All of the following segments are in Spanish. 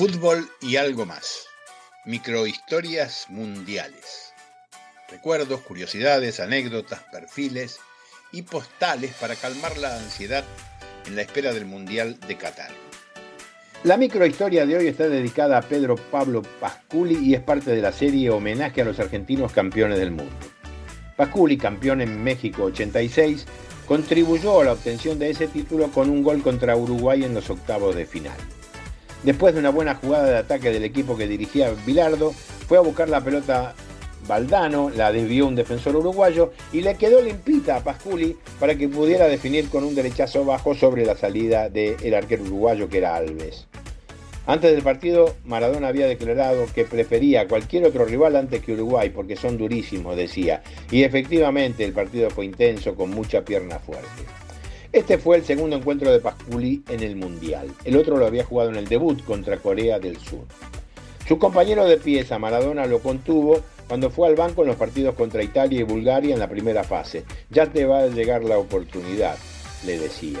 Fútbol y algo más. Microhistorias mundiales. Recuerdos, curiosidades, anécdotas, perfiles y postales para calmar la ansiedad en la espera del Mundial de Qatar. La microhistoria de hoy está dedicada a Pedro Pablo Pasculi y es parte de la serie Homenaje a los argentinos campeones del mundo. Pasculi, campeón en México 86, contribuyó a la obtención de ese título con un gol contra Uruguay en los octavos de final. Después de una buena jugada de ataque del equipo que dirigía Bilardo, fue a buscar la pelota Valdano, la desvió un defensor uruguayo y le quedó limpita a Pasculi para que pudiera definir con un derechazo bajo sobre la salida del arquero uruguayo que era Alves. Antes del partido, Maradona había declarado que prefería cualquier otro rival antes que Uruguay porque son durísimos, decía. Y efectivamente el partido fue intenso con mucha pierna fuerte. Este fue el segundo encuentro de Pasculi en el Mundial. El otro lo había jugado en el debut contra Corea del Sur. Su compañero de pieza, Maradona, lo contuvo cuando fue al banco en los partidos contra Italia y Bulgaria en la primera fase. Ya te va a llegar la oportunidad, le decía.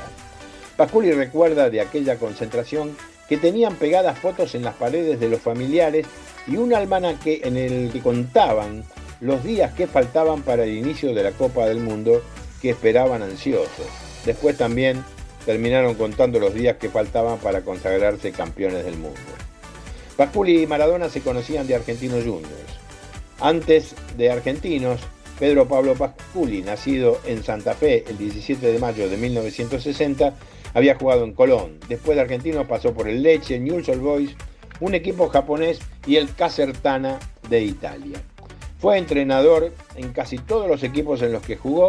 Pasculi recuerda de aquella concentración que tenían pegadas fotos en las paredes de los familiares y un almanaque en el que contaban los días que faltaban para el inicio de la Copa del Mundo que esperaban ansiosos. Después también terminaron contando los días que faltaban para consagrarse campeones del mundo. Pasculi y Maradona se conocían de Argentinos Juniors. Antes de Argentinos, Pedro Pablo Pasculi, nacido en Santa Fe el 17 de mayo de 1960, había jugado en Colón. Después de Argentinos pasó por el Leche, Newell's Old Boys, un equipo japonés y el Casertana de Italia. Fue entrenador en casi todos los equipos en los que jugó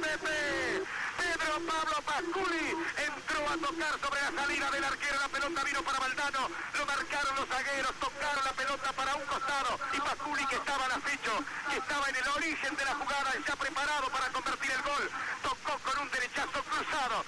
Pedro Pablo Pasculi entró a tocar sobre la salida del arquero. La pelota vino para Valdano. Lo marcaron los zagueros. Tocaron la pelota para un costado. Y Pasculi, que estaba al acecho, que estaba en el origen de la jugada, está preparado para convertir el gol. Tocó con un derechazo cruzado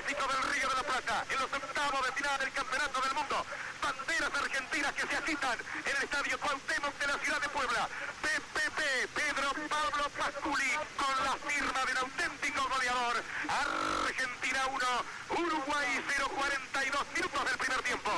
clásico del Río de la Plata, en los octavos de final del Campeonato del Mundo. Banderas argentinas que se agitan en el estadio Cuauhtémoc de la ciudad de Puebla. PPP, Pedro Pablo Pasculi, con la firma del auténtico goleador. Argentina 1, Uruguay 0, 42 minutos del primer tiempo.